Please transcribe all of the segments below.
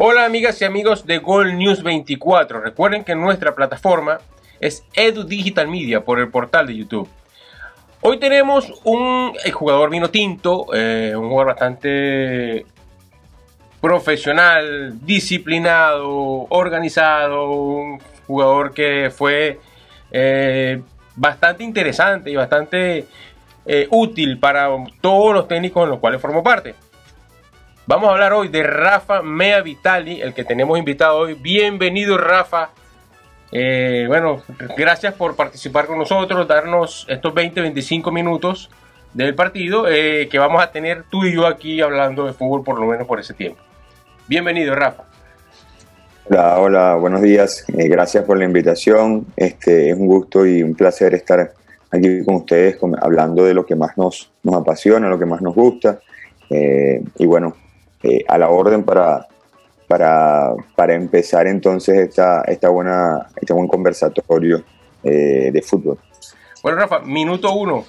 Hola amigas y amigos de Gold News 24. Recuerden que nuestra plataforma es Edu Digital Media por el portal de YouTube. Hoy tenemos un jugador vino tinto, eh, un jugador bastante profesional, disciplinado, organizado, un jugador que fue eh, bastante interesante y bastante eh, útil para todos los técnicos en los cuales formó parte. Vamos a hablar hoy de Rafa Mea Vitali, el que tenemos invitado hoy. Bienvenido Rafa. Eh, bueno, gracias por participar con nosotros, darnos estos 20-25 minutos del partido eh, que vamos a tener tú y yo aquí hablando de fútbol por lo menos por ese tiempo. Bienvenido Rafa. Hola, hola, buenos días. Eh, gracias por la invitación. Este, es un gusto y un placer estar aquí con ustedes hablando de lo que más nos, nos apasiona, lo que más nos gusta. y bueno, eh, a la orden para, para, para, empezar entonces esta, esta buena, este buen conversatorio eh, de fútbol. Bueno, Rafa, minuto uno.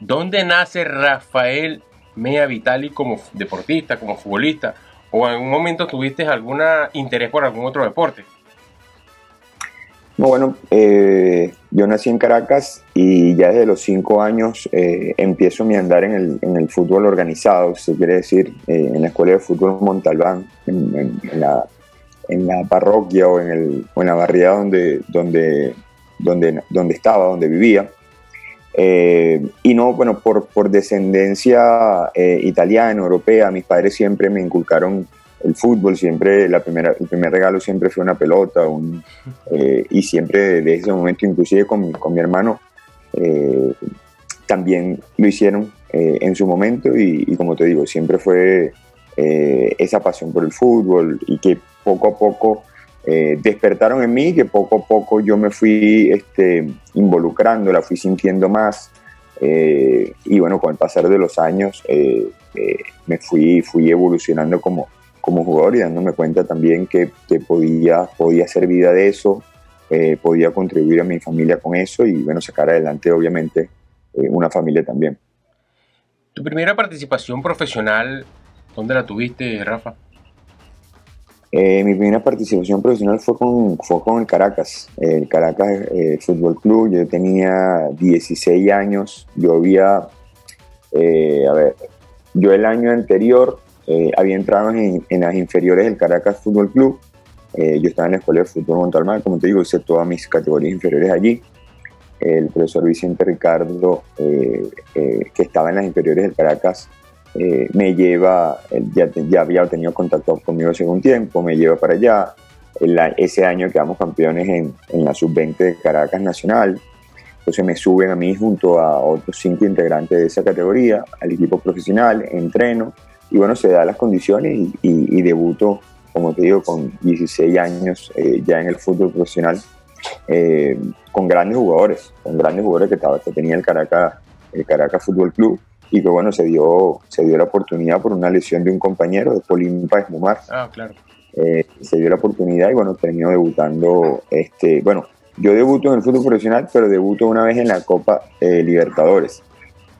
¿Dónde nace Rafael Mea Vitali como deportista, como futbolista? ¿O en algún momento tuviste algún interés por algún otro deporte? Bueno, eh, yo nací en Caracas y ya desde los cinco años eh, empiezo mi andar en el, fútbol organizado, se quiere decir, eh, en la escuela de fútbol Montalbán, en, la, parroquia o en, el, en la barriada donde, donde, donde, donde estaba, donde vivía. y no, bueno, por, por descendencia italiana, europea, mis padres siempre me inculcaron el fútbol, siempre la primera, el primer regalo siempre fue una pelota, eh, y siempre desde ese momento, inclusive con, con mi hermano, eh, también lo hicieron eh, en su momento y, como te digo, siempre fue esa pasión por el fútbol y que poco a poco despertaron en mí, que poco a poco yo me fui este, involucrando, la fui sintiendo más. y bueno, con el pasar de los años me fui, fui evolucionando como, como jugador y dándome cuenta también que, podía, podía hacer vida de eso, eh, podía contribuir a mi familia con eso y bueno, sacar adelante obviamente eh, una familia también. ¿Tu primera participación profesional, dónde la tuviste, Rafa? Eh, mi primera participación profesional fue con, fue con el Caracas, el Caracas Fútbol Club. Yo tenía 16 años. Yo había, a ver, yo el año anterior eh, había entrado en, las inferiores del Caracas Fútbol Club. Eh, yo estaba en la Escuela de Fútbol Montalmar, como te digo, hice todas mis categorías inferiores allí. El profesor Vicente Ricardo, eh, que estaba en las inferiores del Caracas, me lleva, ya, ya, había tenido contacto conmigo hace un tiempo, me lleva para allá. ese año quedamos campeones en, en la sub-20 de Caracas Nacional. Entonces me suben a mí junto a otros cinco integrantes de esa categoría al equipo profesional, entreno y bueno, se da las condiciones y, y, debuto, como te digo, con 16 años eh, ya en el fútbol profesional, eh, con grandes jugadores, con grandes jugadores que, estaba, que tenía el Caracas, el Caracas Fútbol Club y que bueno, se dio, se dio la oportunidad por una lesión de un compañero, de Polimpa Esmumar. Ah, claro. Eh, se dio la oportunidad y bueno, terminó debutando, este, bueno, yo debuto en el fútbol profesional, pero debuto una vez en la Copa Libertadores.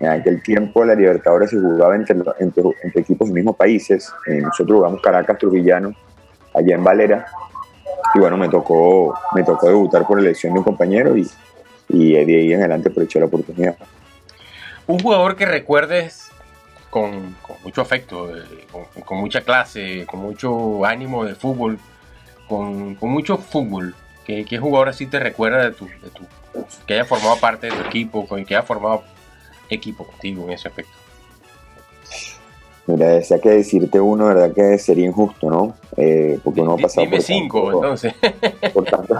En aquel tiempo la Libertadores se jugaba entre, entre, equipos de mismos países. Eh, nosotros jugamos Caracas Trujillano, allá en Valera. Y bueno, me tocó, me tocó debutar por elección de un compañero y, y de ahí en adelante aproveché la oportunidad. Un jugador que recuerdes con, mucho afecto, eh, con, mucha clase, con mucho ánimo de fútbol, con, mucho fútbol. ¿Qué, jugador así te recuerda de tu, de tu, que haya formado parte de tu equipo, con que haya formado equipo contigo en ese aspecto? Mira, decía que decirte uno, verdad que sería injusto, ¿no? Eh, porque uno ha pasado Dime por cinco, entonces. Por tanto,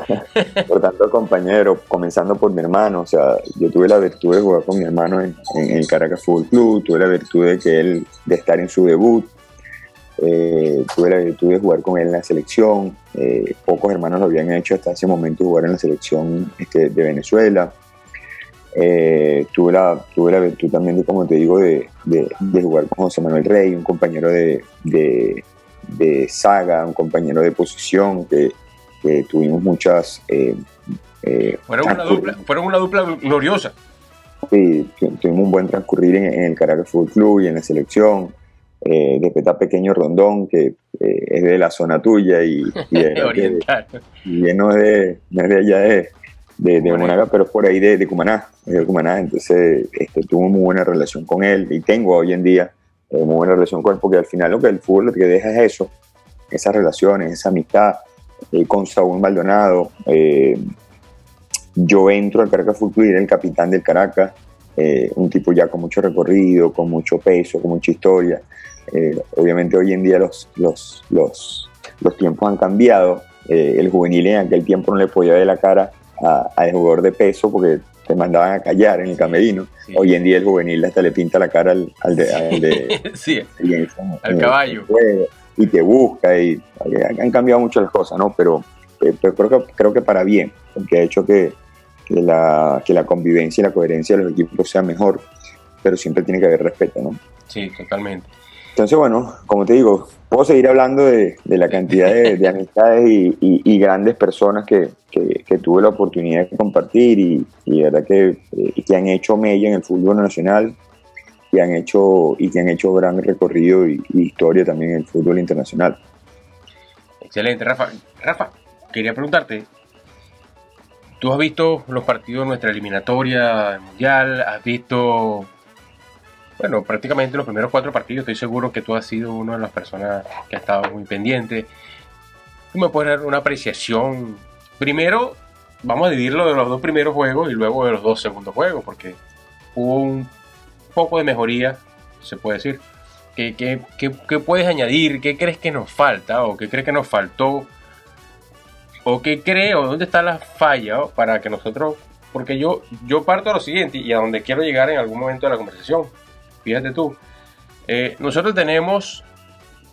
por tanto compañero, comenzando por mi hermano, o sea, yo tuve la virtud de jugar con mi hermano en, el Caracas Fútbol Club, tuve la virtud de que él, de estar en su debut, eh, tuve la virtud de jugar con él en la selección, eh, pocos hermanos lo habían hecho hasta ese momento jugar en la selección este, de Venezuela. Eh, tuve, la, tuve la virtud también, de, como te digo, de, jugar con José Manuel Rey, un compañero de, saga, un compañero de posición, que, tuvimos muchas... Eh, eh, fueron, una dupla, fueron una dupla gloriosa. Sí, tuvimos un buen transcurrir en, el Caracas Fútbol Club y en la selección. eh, Pequeño Rondón, que eh, es de la zona tuya y, y, y no, es de, no es de allá de, de, de Monaga, pero por ahí de, de Cumaná, de Cumaná, entonces este, tuve muy buena relación con él y tengo hoy en día eh, muy buena relación con él, porque al final lo que el fútbol lo que deja es eso, esas relaciones, esa amistad, eh, con Saúl Maldonado, eh, yo entro al Caracas Fútbol y era el capitán del Caracas, un tipo ya con mucho recorrido, con mucho peso, con mucha historia, obviamente hoy en día los, los, los, los tiempos han cambiado, el juvenil en aquel tiempo no le podía ver la cara al jugador de peso porque te mandaban a callar en el camerino. Hoy en día el juvenil hasta le pinta la cara al, al de, al, caballo. y te busca y han cambiado mucho las cosas, ¿no? Pero, eh, pero creo, que, creo que para bien, porque ha hecho que, que, la, que la convivencia y la coherencia de los equipos sea mejor, pero siempre tiene que haber respeto, ¿no? Sí, totalmente. Entonces, bueno, como te digo, puedo seguir hablando de, la cantidad de, amistades y, grandes personas que, tuve la oportunidad de compartir y, y verdad que, eh, que han hecho mella en el fútbol nacional y han hecho y que han hecho gran recorrido y, historia también en el fútbol internacional. Excelente, Rafa. Rafa, quería preguntarte, ¿tú has visto los partidos de nuestra eliminatoria mundial? ¿Has visto bueno, prácticamente los primeros cuatro partidos, estoy seguro que tú has sido una de las personas que ha estado muy pendiente. Tú me puedes dar una apreciación. Primero, vamos a dividirlo de los dos primeros juegos y luego de los dos segundos juegos, porque hubo un poco de mejoría, se puede decir. ¿Qué, puedes añadir? ¿Qué crees que nos falta? ¿O qué crees que nos faltó? ¿O qué creo? ¿Dónde está la falla para que nosotros... Porque yo, yo parto de lo siguiente y a donde quiero llegar en algún momento de la conversación fíjate tú, eh, nosotros tenemos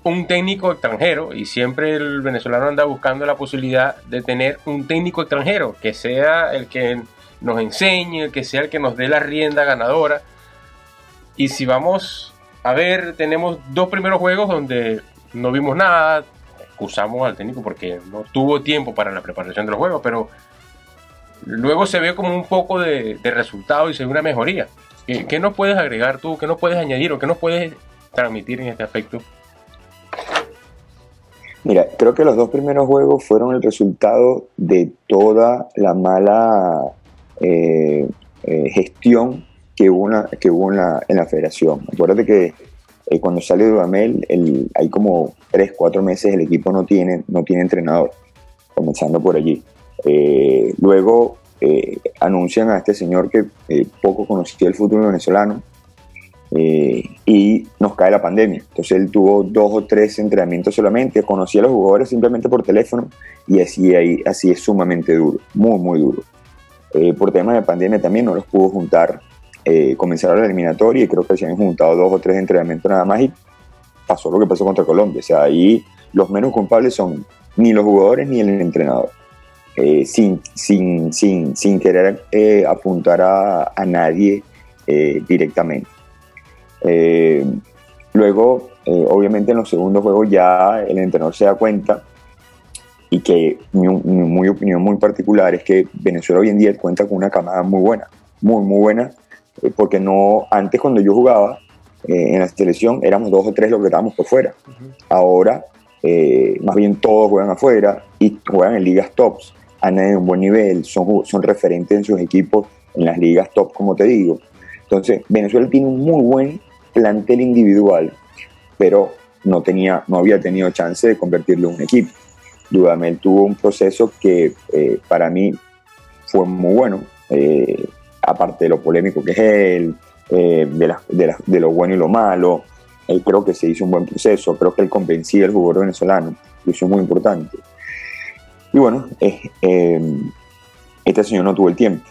un técnico extranjero y siempre el venezolano anda buscando la posibilidad de tener un técnico extranjero que sea el que nos enseñe, que sea el que nos dé la rienda ganadora. Y si vamos a ver, tenemos dos primeros juegos donde no vimos nada, excusamos al técnico porque no tuvo tiempo para la preparación de los juegos, pero luego se ve como un poco de, de resultado y se ve una mejoría. ¿Qué, nos puedes agregar tú? ¿Qué nos puedes añadir o qué nos puedes transmitir en este aspecto? Mira, creo que los dos primeros juegos fueron el resultado de toda la mala eh, eh, gestión que hubo, en, la, federación. Acuérdate que eh, cuando sale Dudamel, el, hay como 3, 4 meses el equipo no tiene, no tiene entrenador, comenzando por allí. luego eh, anuncian a este señor que eh, poco conocía el fútbol venezolano eh, y nos cae la pandemia. Entonces él tuvo dos o tres entrenamientos solamente, conocía a los jugadores simplemente por teléfono y así, ahí, así es sumamente duro, muy, muy duro. por temas de pandemia también no los pudo juntar. comenzaron la eliminatoria y creo que se han juntado dos o tres entrenamientos nada más y pasó lo que pasó contra Colombia. O sea, ahí los menos culpables son ni los jugadores ni el entrenador. Eh, sin, sin, sin, sin, querer eh, apuntar a, a nadie eh, directamente. luego, obviamente en los segundos juegos ya el entrenador se da cuenta y que mi, mi, opinión muy particular es que Venezuela hoy en día cuenta con una camada muy buena, muy, muy buena, porque no, antes cuando yo jugaba en la selección éramos dos o tres los que estábamos por fuera. Ahora, más bien todos juegan afuera y juegan en ligas tops han tenido un buen nivel, son, son referentes en sus equipos en las ligas top, como te digo. Entonces, Venezuela tiene un muy buen plantel individual, pero no, tenía, no había tenido chance de convertirlo en un equipo. Dudamel tuvo un proceso que eh, para mí fue muy bueno, eh, aparte de lo polémico que es él, eh, de, de, de, lo bueno y lo malo. Él creo que se hizo un buen proceso, creo que él convencía al jugador venezolano, y eso es muy importante. Y bueno, eh, este señor no tuvo el tiempo.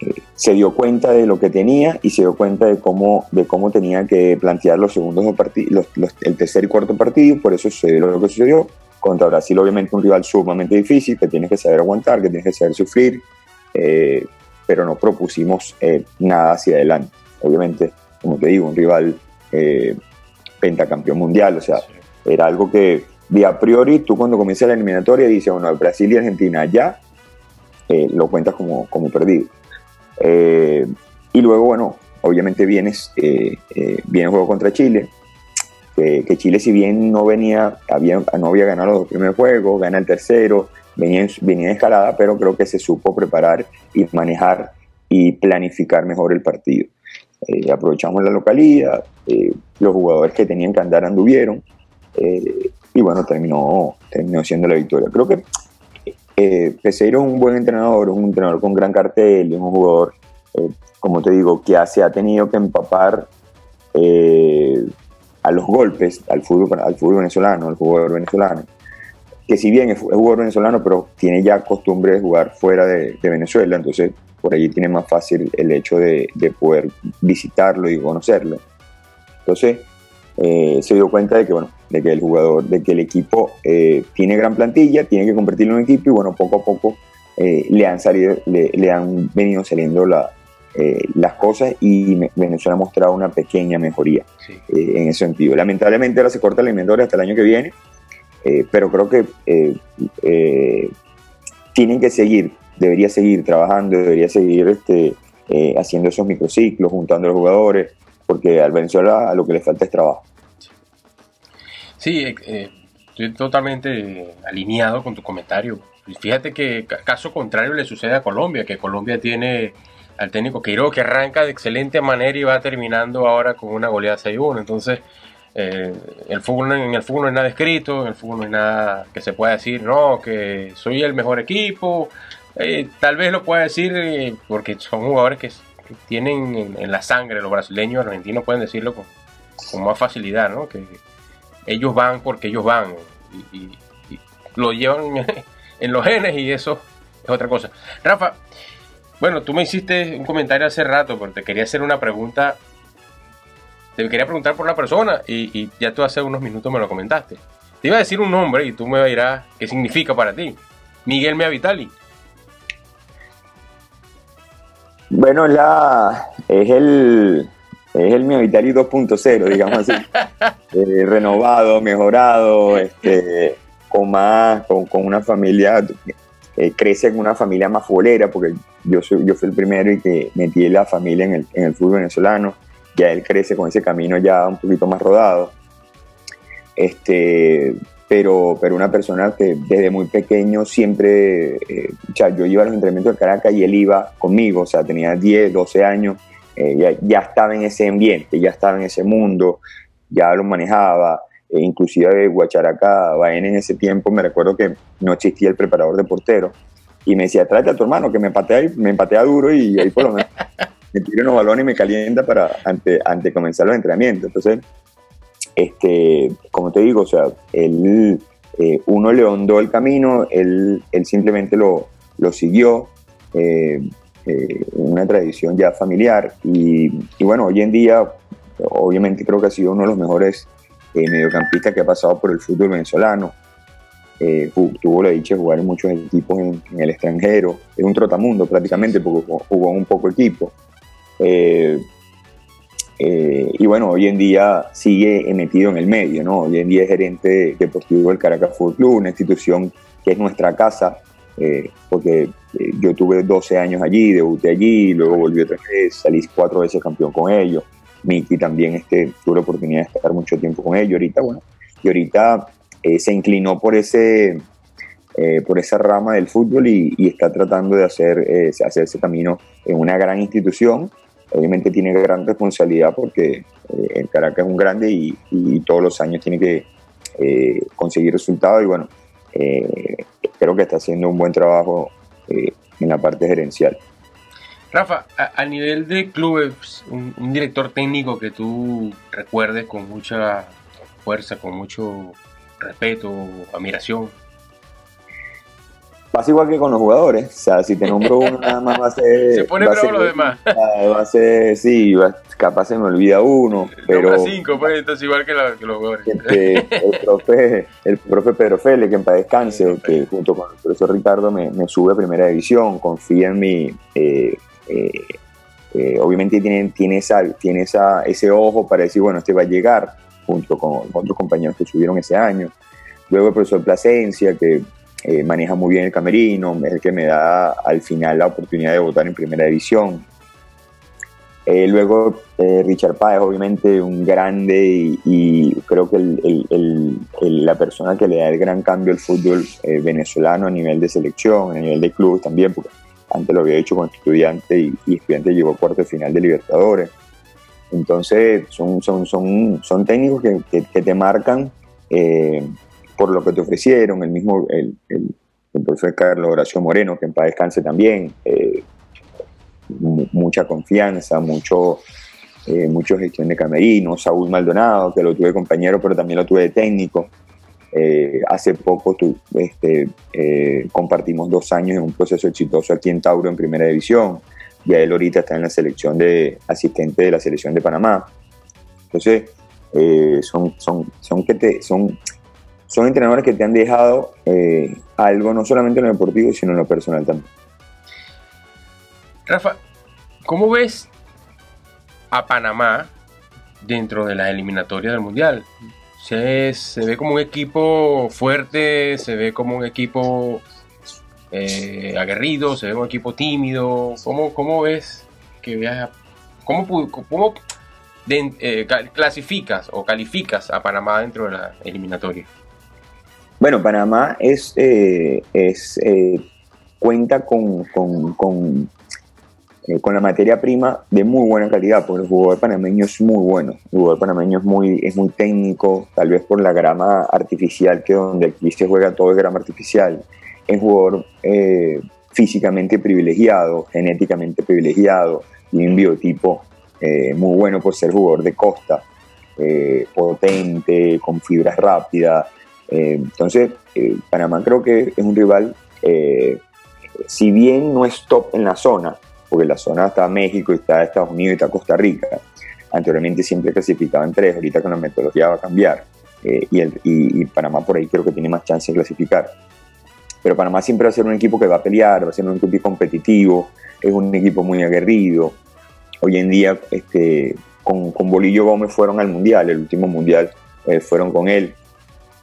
Eh, se dio cuenta de lo que tenía y se dio cuenta de cómo, de cómo tenía que plantear los segundos partidos, el tercer y cuarto partido, por eso sucedió lo que sucedió. Contra Brasil, obviamente, un rival sumamente difícil, que tienes que saber aguantar, que tienes que saber sufrir, eh, pero no propusimos nada hacia adelante. Obviamente, como te digo, un rival pentacampeón mundial, o sea, era algo que de a priori, tú cuando comienza la eliminatoria dices, bueno, Brasil y Argentina ya eh, lo cuentas como, como perdido. Eh, y luego, bueno, obviamente vienes, eh, viene el juego contra Chile. que, Chile si bien no venía, había, no había ganado los dos primeros juegos, gana el tercero, venía, venía en escalada, pero creo que se supo preparar y manejar y planificar mejor el partido. Eh, aprovechamos la localidad, eh, los jugadores que tenían que andar anduvieron eh, y bueno, terminó, terminó siendo la victoria. Creo que Peseiro es un buen entrenador, un entrenador con gran cartel, es un jugador, como te digo, que se ha tenido que empapar a los golpes al fútbol, al fútbol venezolano, al jugador venezolano, que si bien es, jugador venezolano, pero tiene ya costumbre de jugar fuera de, Venezuela, entonces por allí tiene más fácil el hecho de, poder visitarlo y conocerlo. Entonces eh, se dio cuenta de que, bueno, de que el jugador, de que el equipo eh, tiene gran plantilla, tiene que convertirlo en un equipo y bueno, poco a poco eh, le, han salido, le han venido saliendo la, las cosas y Venezuela ha mostrado una pequeña mejoría en ese sentido. Lamentablemente ahora se corta el eliminatoria hasta el año que viene, pero creo que tienen que seguir, debería seguir trabajando, debería seguir este, haciendo esos microciclos, juntando a los jugadores, porque al Venezuela lo que le falta es trabajo. Sí, estoy totalmente alineado con tu comentario. Fíjate que caso contrario le sucede a Colombia, que Colombia tiene al técnico Queiroz, que arranca de excelente manera y va terminando ahora con una goleada 6-1. Entonces, eh, el fútbol, en el fútbol no hay nada escrito, en el fútbol no hay nada que se pueda decir, no, que soy el mejor equipo. Eh, tal vez lo pueda decir eh, porque son jugadores que, tienen en, la sangre, los brasileños, los argentinos pueden decirlo con, más facilidad, ¿no? Que ellos van porque ellos van y lo llevan en los genes y eso es otra cosa. Rafa, bueno, tú me hiciste un comentario hace rato, porque te quería hacer una pregunta. Te quería preguntar por una persona y, ya tú hace unos minutos me lo comentaste. Te iba a decir un nombre y tú me dirás qué significa para ti. Miguel Mea Bueno, la, es el es el Mea Vitali 2.0, digamos así. Eh, renovado, mejorado, este, con más, con, con una familia eh, crece en una familia más futbolera, porque yo, soy, yo fui el primero y que metí la familia en el, en el fútbol venezolano, ya él crece con ese camino ya un poquito más rodado. Este, pero, pero una persona que desde muy pequeño siempre, eh, o sea, yo iba a los entrenamientos de Caracas y él iba conmigo, o sea, tenía 10, 12 años, eh, ya, ya, estaba en ese ambiente, ya estaba en ese mundo, ya lo manejaba, e inclusive Guacharaca, Baena en ese tiempo, me recuerdo que no existía el preparador de portero, y me decía, tráete a tu hermano que me patea, me patea duro y ahí por lo menos me tira unos balones y me calienta para antes ante comenzar los entrenamientos. Entonces, este, como te digo, o sea, eh, uno le hondó el camino, él, él simplemente lo, lo siguió, eh, eh, una tradición ya familiar y, y, bueno, hoy en día obviamente creo que ha sido uno de los mejores eh, mediocampista que ha pasado por el fútbol venezolano. Tuvo la dicha de jugar en muchos equipos en, el extranjero. Es un trotamundo prácticamente porque jugó en un poco equipo. Y bueno, hoy en día sigue metido en el medio, ¿no? Hoy en día es gerente deportivo del Caracas Fútbol Club, una institución que es nuestra casa, porque yo tuve 12 años allí, debuté allí, luego volví otra vez, salí cuatro veces campeón con ellos. Miki también este, tuve la oportunidad de estar mucho tiempo con ellos. Ahorita, bueno, y ahorita eh, se inclinó por ese eh, por esa rama del fútbol y, está tratando de hacer, eh, hacer ese camino en una gran institución. Obviamente tiene gran responsabilidad porque el Caracas es un grande y, todos los años tiene que conseguir resultados y bueno, creo que está haciendo un buen trabajo en la parte gerencial. Rafa, a, nivel de clubes, un, director técnico que tú recuerdes con mucha fuerza, con mucho respeto, admiración. Pasa igual que con los jugadores, o sea, si te nombro uno nada más va a ser... Se pone bravo los demás. Va a ser, sí, capaz se me olvida uno, pero... cinco, pues, entonces igual que, los jugadores. Este, el, profe, el profe Pedro Félix, que en paz descanse, que junto con el profesor Ricardo me, sube a primera división, confía en mi... Eh, eh, eh, obviamente tiene, tiene, esa, tiene esa, ese ojo para decir, bueno, este va a llegar, junto con otros compañeros que subieron ese año. Luego el profesor Plasencia, que eh, maneja muy bien el camerino, es el que me da al final la oportunidad de votar en primera división. Eh, luego Richard Páez, obviamente un grande y, creo que la persona que le da el gran cambio al fútbol venezolano a nivel de selección, a nivel de club también, porque antes lo había hecho con estudiante y, y estudiante llegó a cuarto final de Libertadores. Entonces son, son, son, son técnicos que, que, te marcan eh, por lo que te ofrecieron, el mismo, el, profesor Carlos Horacio Moreno, que en paz descanse también, eh, mucha confianza, mucho, eh, mucho gestión de camerino, Saúl Maldonado, que lo tuve compañero, pero también lo tuve de técnico. hace poco tu, este, compartimos dos años en un proceso exitoso aquí en Tauro en Primera División ya él ahorita está en la selección de asistente de la selección de Panamá. Entonces, eh, son, son, son, que te, son, son entrenadores que te han dejado eh, algo no solamente en lo deportivo, sino en lo personal también. Rafa, ¿cómo ves a Panamá dentro de la eliminatoria del Mundial? Se, ve como un equipo fuerte, se ve como un equipo eh, aguerrido, se ve un equipo tímido. ¿Cómo, cómo ves que veas, cómo, cómo eh, clasificas o calificas a Panamá dentro de la eliminatoria? Bueno, Panamá es, eh, es cuenta con, con, con, con, la materia prima de muy buena calidad, porque el jugador panameño es muy bueno. El jugador panameño es muy, es muy técnico, tal vez por la grama artificial, que donde aquí se juega todo es grama artificial es jugador eh, físicamente privilegiado, genéticamente privilegiado, y un biotipo eh, muy bueno por ser jugador de costa, eh, potente, con fibras rápidas. Entonces, Panamá creo que es un rival, si bien no es top en la zona, porque en la zona está México, está Estados Unidos y está Costa Rica, anteriormente siempre clasificaban tres, ahorita con la metodología va a cambiar. y, el, y Panamá por ahí creo que tiene más chance de clasificar pero Panamá siempre va a ser un equipo que va a pelear, va a ser un equipo competitivo, es un equipo muy aguerrido. Hoy en día, este, con, Bolillo Gómez fueron al Mundial, el último Mundial eh, fueron con él.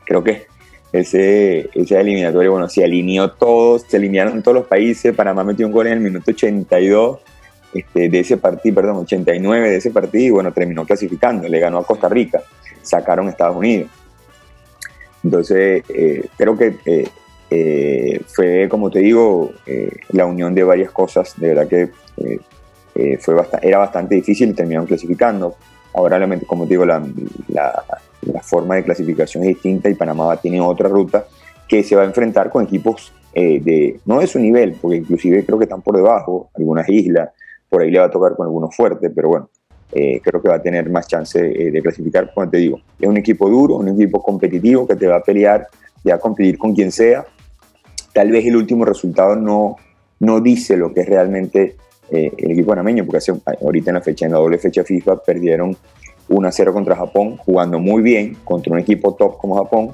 Creo que ese, ese eliminatorio, bueno, se alineó todos, se alinearon todos los países, Panamá metió un gol en el minuto 82 este, de ese partido, perdón, 89 de ese partido y bueno, terminó clasificando, le ganó a Costa Rica, sacaron a Estados Unidos. Entonces, eh, creo que eh, eh, fue, como te digo, eh, la unión de varias cosas. De verdad que eh, fue era bastante difícil y terminaron clasificando. Ahora, como te digo, la, forma de clasificación es distinta y Panamá tiene otra ruta que se va a enfrentar con equipos de, no de su nivel, porque inclusive creo que están por debajo, algunas islas, por ahí le va a tocar con algunos fuertes, pero bueno, creo que va a tener más chance de clasificar, como te digo. Es un equipo duro, un equipo competitivo que te va a pelear, te va a competir con quien sea, tal vez el último resultado no, no dice lo que es realmente eh, el equipo panameño, porque ahorita en la fecha, en la doble fecha FIFA, perdieron 1 0 contra Japón, jugando muy bien contra un equipo top como Japón,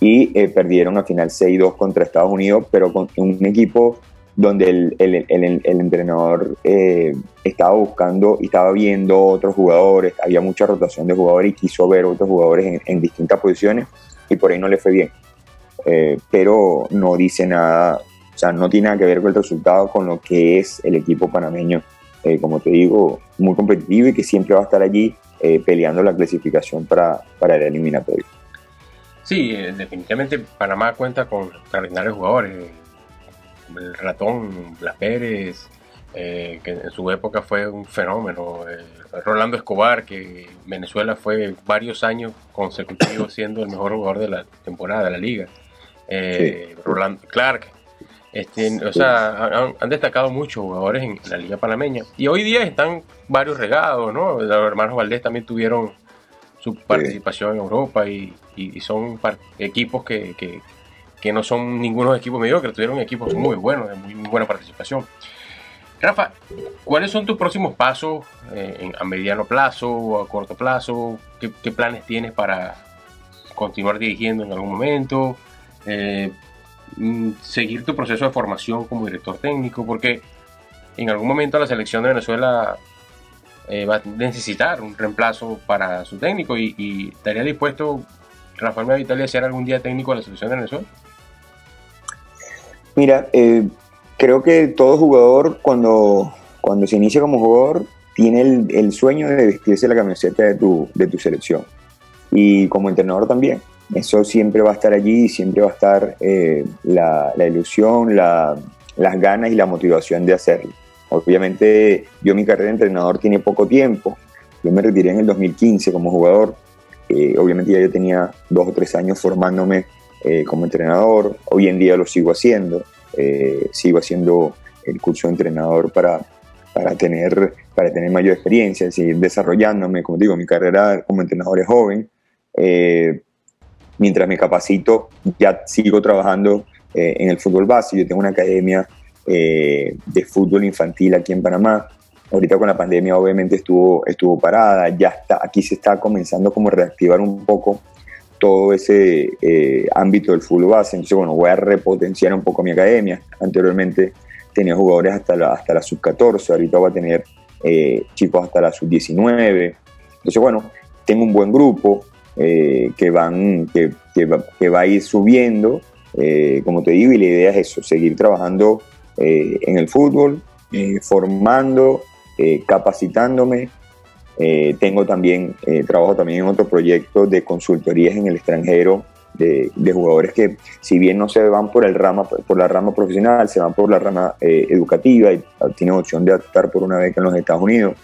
y eh, perdieron al final 6-2 contra Estados Unidos, pero con un equipo donde el entrenador eh, estaba buscando y estaba viendo otros jugadores, había mucha rotación de jugadores y quiso ver otros jugadores en, en distintas posiciones y por ahí no le fue bien. Eh, pero no dice nada, o sea, no tiene nada que ver con el resultado, con lo que es el equipo panameño, eh, como te digo, muy competitivo y que siempre va a estar allí eh, peleando la clasificación para, para el eliminatorio. Sí, definitivamente Panamá cuenta con extraordinarios jugadores. El ratón, Blas Pérez, que en su época fue un fenómeno. Rolando Escobar, que Venezuela fue varios años consecutivos siendo el mejor jugador de la temporada de la liga eh, Roland Clark. Este, o sea, han, destacado muchos jugadores en la Liga Panameña. Y hoy día están varios regados, ¿no? Los hermanos Valdés también tuvieron su participación en Europa y, son equipos que, que, no son ningunos equipos mediocres, tuvieron equipos muy buenos, de muy, buena participación. Rafa, ¿cuáles son tus próximos pasos eh, a mediano plazo o a corto plazo? ¿Qué, ¿Qué, planes tienes para continuar dirigiendo en algún momento? Eh, seguir tu proceso de formación como director técnico, porque en algún momento la selección de Venezuela eh, va a necesitar un reemplazo para su técnico y, estaría dispuesto Rafael Meditalia a ser algún día técnico de la selección de Venezuela. Mira, eh, creo que todo jugador cuando, cuando se inicia como jugador tiene el, sueño de vestirse la camiseta de tu, de tu selección. Y como entrenador también, eso siempre va a estar allí, siempre va a estar eh, la, ilusión, las ganas y la motivación de hacerlo. Obviamente yo mi carrera de entrenador tiene poco tiempo, yo me retiré en el 2015 como jugador, eh, obviamente ya yo tenía dos o tres años formándome eh, como entrenador, hoy en día lo sigo haciendo, sigo haciendo el curso de entrenador para, para, tener, para tener mayor experiencia, seguir desarrollándome, como digo, mi carrera como entrenador es joven, mientras me capacito, ya sigo trabajando eh, en el fútbol base. Yo tengo una academia eh, de fútbol infantil aquí en Panamá. Ahorita con la pandemia obviamente estuvo, estuvo parada, ya está, aquí se está comenzando como a reactivar un poco todo ese eh, ámbito del fútbol base. Entonces, bueno, voy a repotenciar un poco mi academia. Anteriormente tenía jugadores hasta la, hasta la sub-14, ahorita voy a tener chicos hasta la sub-19. Entonces, bueno, tengo un buen grupo, eh, que, van, que, va, a ir subiendo, eh, como te digo, y la idea es eso, seguir trabajando eh, en el fútbol, formando, capacitándome. tengo también, trabajo también en otro proyecto de consultorías en el extranjero de, de, jugadores que si bien no se van por el rama por la rama profesional se van por la rama educativa y tienen opción de optar por una beca en los Estados Unidos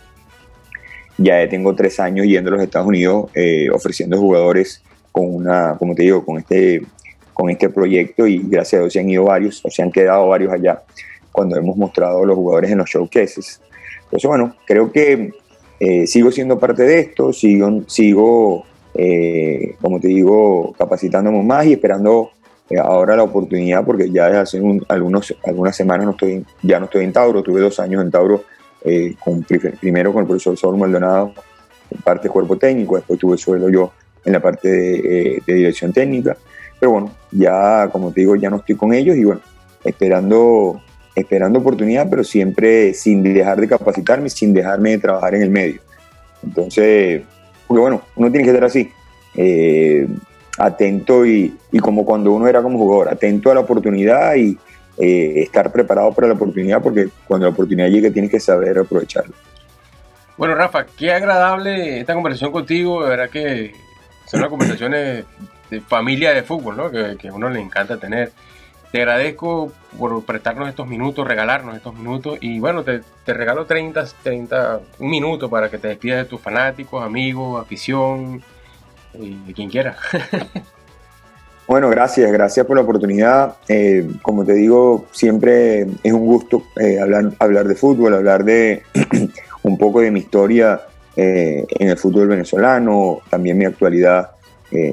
ya tengo tres años yendo a los Estados Unidos eh, ofreciendo jugadores con una, como te digo, con este, con este proyecto y gracias a Dios se han ido varios, o se han quedado varios allá cuando hemos mostrado a los jugadores en los showcases. Entonces, bueno, creo que eh, sigo siendo parte de esto, sigo, sigo eh, como te digo, capacitándome más y esperando ahora la oportunidad, porque ya desde hace algunos, algunas semanas no estoy, ya no estoy en Tauro, tuve dos años en Tauro eh, con, primero con el profesor Saúl Maldonado en parte de cuerpo técnico, después tuve suelo yo en la parte eh, de, dirección técnica, pero bueno, ya como te digo, ya no estoy con ellos y bueno, esperando, esperando oportunidad, pero siempre sin dejar de capacitarme, sin dejarme de trabajar en el medio. Entonces, porque bueno, uno tiene que estar así, eh, atento y, y como cuando uno era como jugador, atento a la oportunidad y, eh, estar preparado para la oportunidad, porque cuando la oportunidad llegue tienes que saber aprovecharla. Bueno, Rafa, qué agradable esta conversación contigo, de verdad que son las conversaciones de familia de fútbol, ¿no? Que, que a uno le encanta tener. Te agradezco por prestarnos estos minutos, regalarnos estos minutos y bueno, te, regalo 30, 30, un minuto para que te despidas de tus fanáticos, amigos, afición y de quien quiera. Bueno, gracias, gracias por la oportunidad. Eh, como te digo, siempre es un gusto eh, hablar, hablar de fútbol, hablar de un poco de mi historia eh, en el fútbol venezolano, también mi actualidad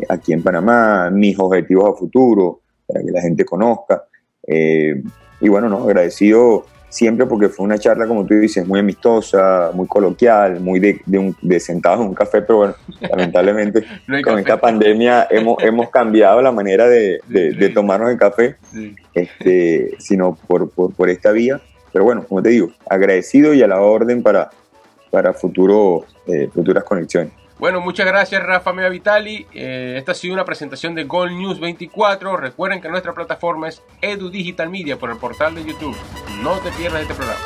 aquí en Panamá, mis objetivos a futuro, para que la gente conozca. y bueno, no, agradecido siempre porque fue una charla, como tú dices, muy amistosa, muy coloquial, muy de, de, sentados en un café, pero bueno, lamentablemente con esta pandemia hemos, hemos cambiado la manera de, de tomarnos el café, este, sino por, por, por, esta vía. Pero bueno, como te digo, agradecido y a la orden para, para futuro, eh, futuras conexiones. Bueno, muchas gracias Rafa Mea Vitali. Eh, esta ha sido una presentación de Gold News 24. Recuerden que nuestra plataforma es Edu Digital Media por el portal de YouTube. No te pierdas este programa.